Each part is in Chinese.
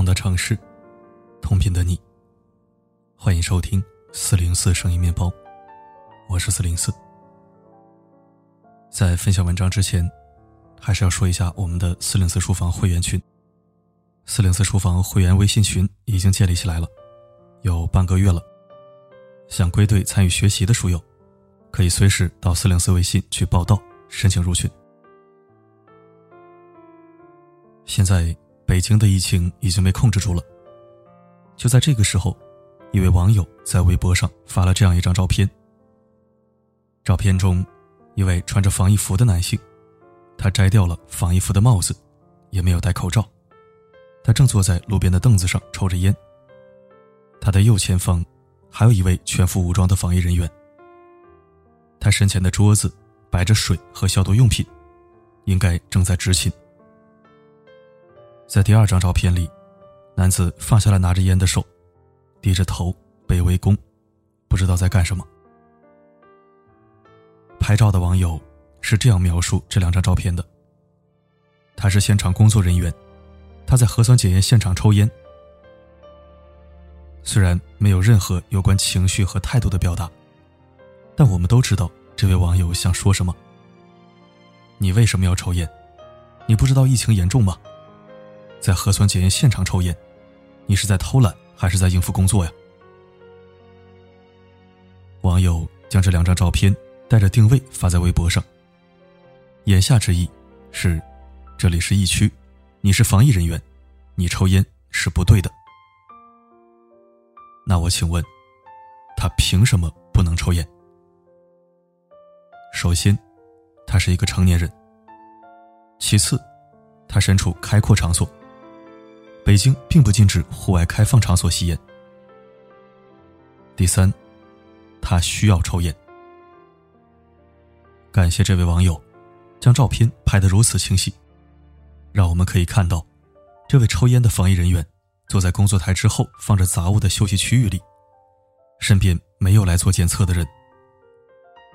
同的城市，同频的你。欢迎收听四零四声音面包，我是四零四。在分享文章之前，还是要说一下我们的四零四书房会员群。四零四书房会员微信群已经建立起来了，有半个月了。想归队参与学习的书友，可以随时到四零四微信去报到申请入群。现在北京的疫情已经被控制住了。就在这个时候，一位网友在微博上发了这样一张照片。照片中，一位穿着防疫服的男性，他摘掉了防疫服的帽子，也没有戴口罩，他正坐在路边的凳子上抽着烟。他的右前方，还有一位全副武装的防疫人员。他身前的桌子摆着水和消毒用品，应该正在执勤。在第二张照片里，男子放下了拿着烟的手，低着头，背围攻，不知道在干什么。拍照的网友是这样描述这两张照片的：他是现场工作人员，他在核酸检验现场抽烟。虽然没有任何有关情绪和态度的表达，但我们都知道这位网友想说什么。你为什么要抽烟？你不知道疫情严重吗？在核酸检验现场抽烟，你是在偷懒还是在应付工作呀？网友将这两张照片带着定位发在微博上，言下之意是：这里是疫区，你是防疫人员，你抽烟是不对的。那我请问，他凭什么不能抽烟？首先，他是一个成年人；其次，他身处开阔场所。北京并不禁止户外开放场所吸烟。第三，他需要抽烟。感谢这位网友，将照片拍得如此清晰，让我们可以看到，这位抽烟的防疫人员坐在工作台之后放着杂物的休息区域里，身边没有来做检测的人。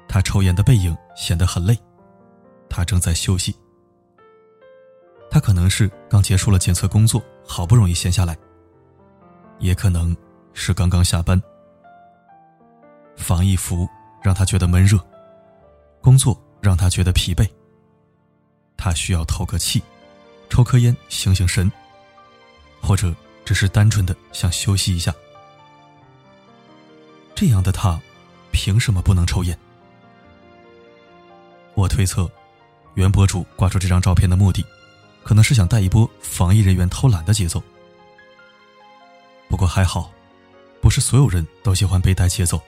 他抽烟的背影显得很累，他正在休息。他可能是刚结束了检测工作，好不容易闲下来；也可能是刚刚下班。防疫服让他觉得闷热，工作让他觉得疲惫。他需要透个气，抽颗烟醒醒神，或者只是单纯的想休息一下。这样的他，凭什么不能抽烟？我推测，原博主挂出这张照片的目的。可能是想带一波防疫人员偷懒的节奏，不过还好，不是所有人都喜欢被带节奏。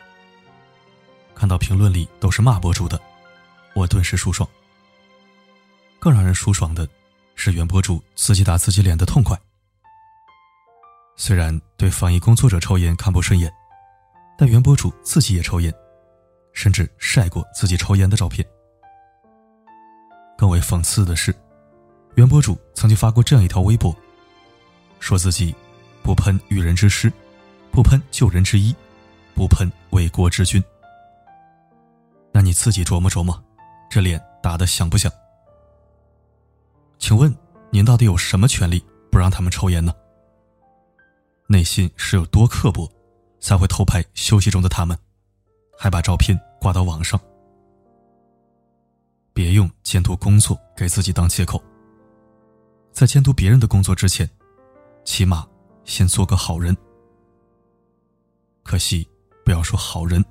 看到评论里都是骂博主的，我顿时舒爽。更让人舒爽的是原博主自己打自己脸的痛快。虽然对防疫工作者抽烟看不顺眼，但原博主自己也抽烟，甚至晒过自己抽烟的照片。更为讽刺的是。原博主曾经发过这样一条微博，说自己不喷育人之师，不喷救人之一，不喷为国之君。那你自己琢磨琢磨，这脸打的响不响？请问您到底有什么权利不让他们抽烟呢？内心是有多刻薄，才会偷拍休息中的他们，还把照片挂到网上？别用监督工作给自己当借口。在监督别人的工作之前，起码先做个好人。可惜，不要说好人，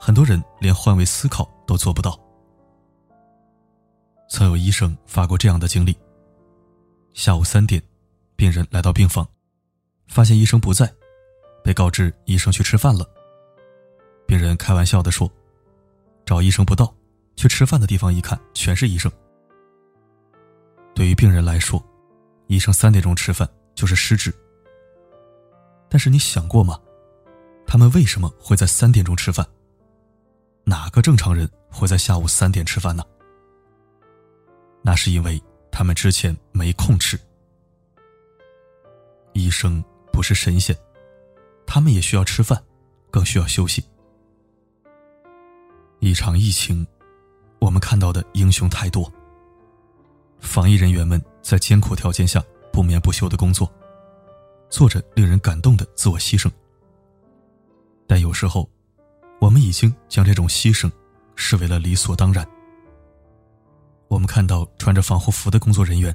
很多人连换位思考都做不到。曾有医生发过这样的经历：下午三点，病人来到病房，发现医生不在，被告知医生去吃饭了。病人开玩笑的说：“找医生不到，去吃饭的地方一看，全是医生。”对于病人来说，医生三点钟吃饭就是失职。但是你想过吗？他们为什么会在三点钟吃饭？哪个正常人会在下午三点吃饭呢？那是因为他们之前没空吃。医生不是神仙，他们也需要吃饭，更需要休息。一场疫情，我们看到的英雄太多。防疫人员们在艰苦条件下不眠不休的工作，做着令人感动的自我牺牲。但有时候，我们已经将这种牺牲视为了理所当然。我们看到穿着防护服的工作人员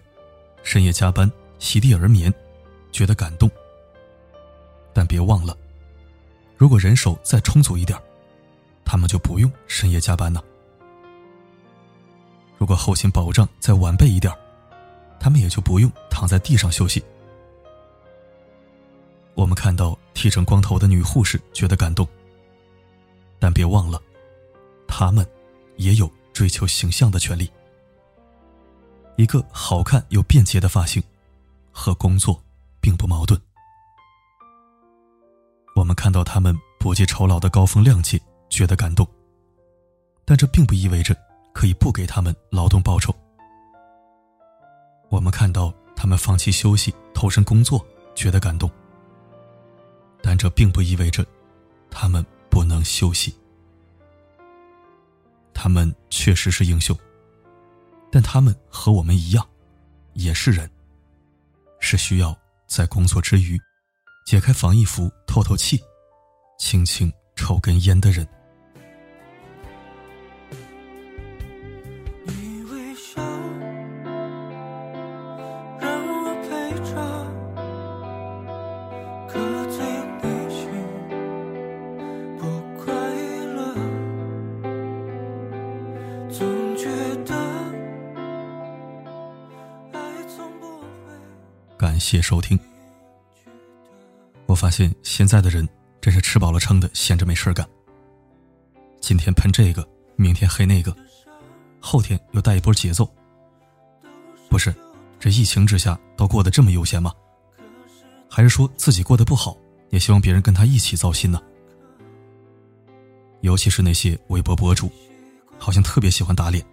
深夜加班、席地而眠，觉得感动。但别忘了，如果人手再充足一点，他们就不用深夜加班了。如果后勤保障再完备一点，他们也就不用躺在地上休息。我们看到剃成光头的女护士，觉得感动。但别忘了，他们也有追求形象的权利。一个好看又便捷的发型，和工作并不矛盾。我们看到他们不计酬劳的高风亮节，觉得感动。但这并不意味着可以不给他们劳动报酬。我们看到他们放弃休息，投身工作，觉得感动。但这并不意味着他们不能休息。他们确实是英雄，但他们和我们一样，也是人，是需要在工作之余解开防疫服透透气，轻轻抽根烟的人。谢收听。我发现现在的人真是吃饱了撑的，闲着没事干。今天喷这个，明天黑那个，后天又带一波节奏。不是，这疫情之下都过得这么悠闲吗？还是说自己过得不好，也希望别人跟他一起糟心呢？尤其是那些微博博主，好像特别喜欢打脸。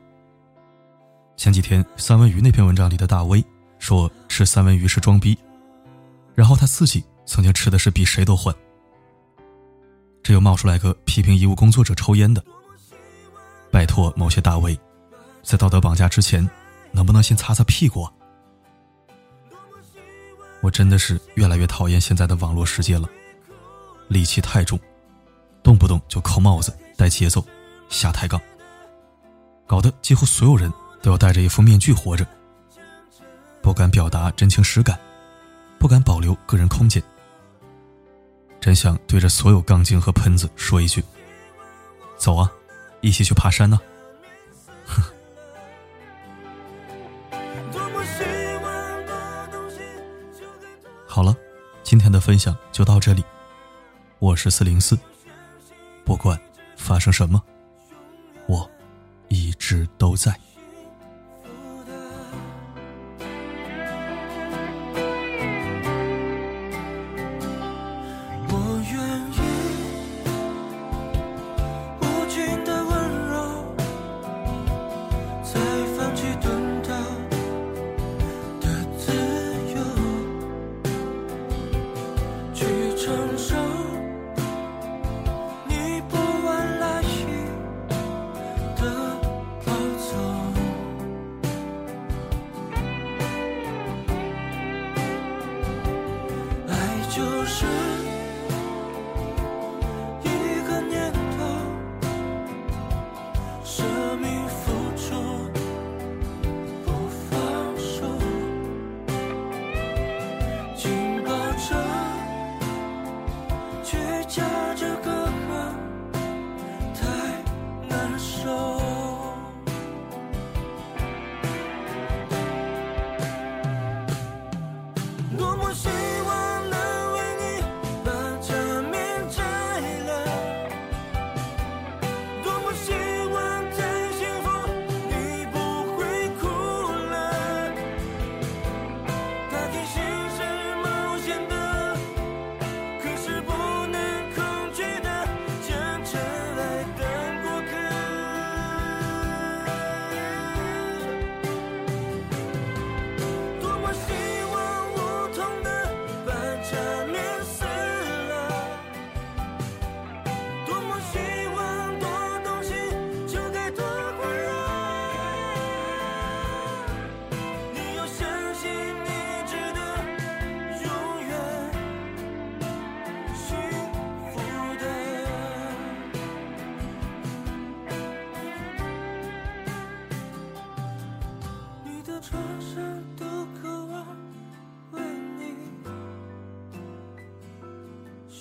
前几天三文鱼那篇文章里的大 V。说吃三文鱼是装逼，然后他自己曾经吃的是比谁都欢。这又冒出来个批评医务工作者抽烟的，拜托某些大 V，在道德绑架之前，能不能先擦擦屁股？啊我真的是越来越讨厌现在的网络世界了，戾气太重，动不动就扣帽子、带节奏、瞎抬杠，搞得几乎所有人都要戴着一副面具活着。不敢表达真情实感，不敢保留个人空间，真想对着所有杠精和喷子说一句：“走啊，一起去爬山呢！”哼。好了，今天的分享就到这里。我是四零四，不管发生什么，我一直都在。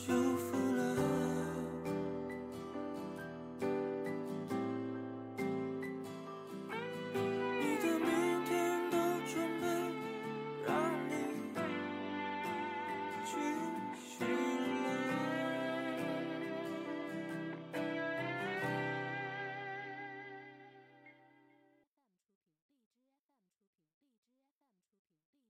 有风。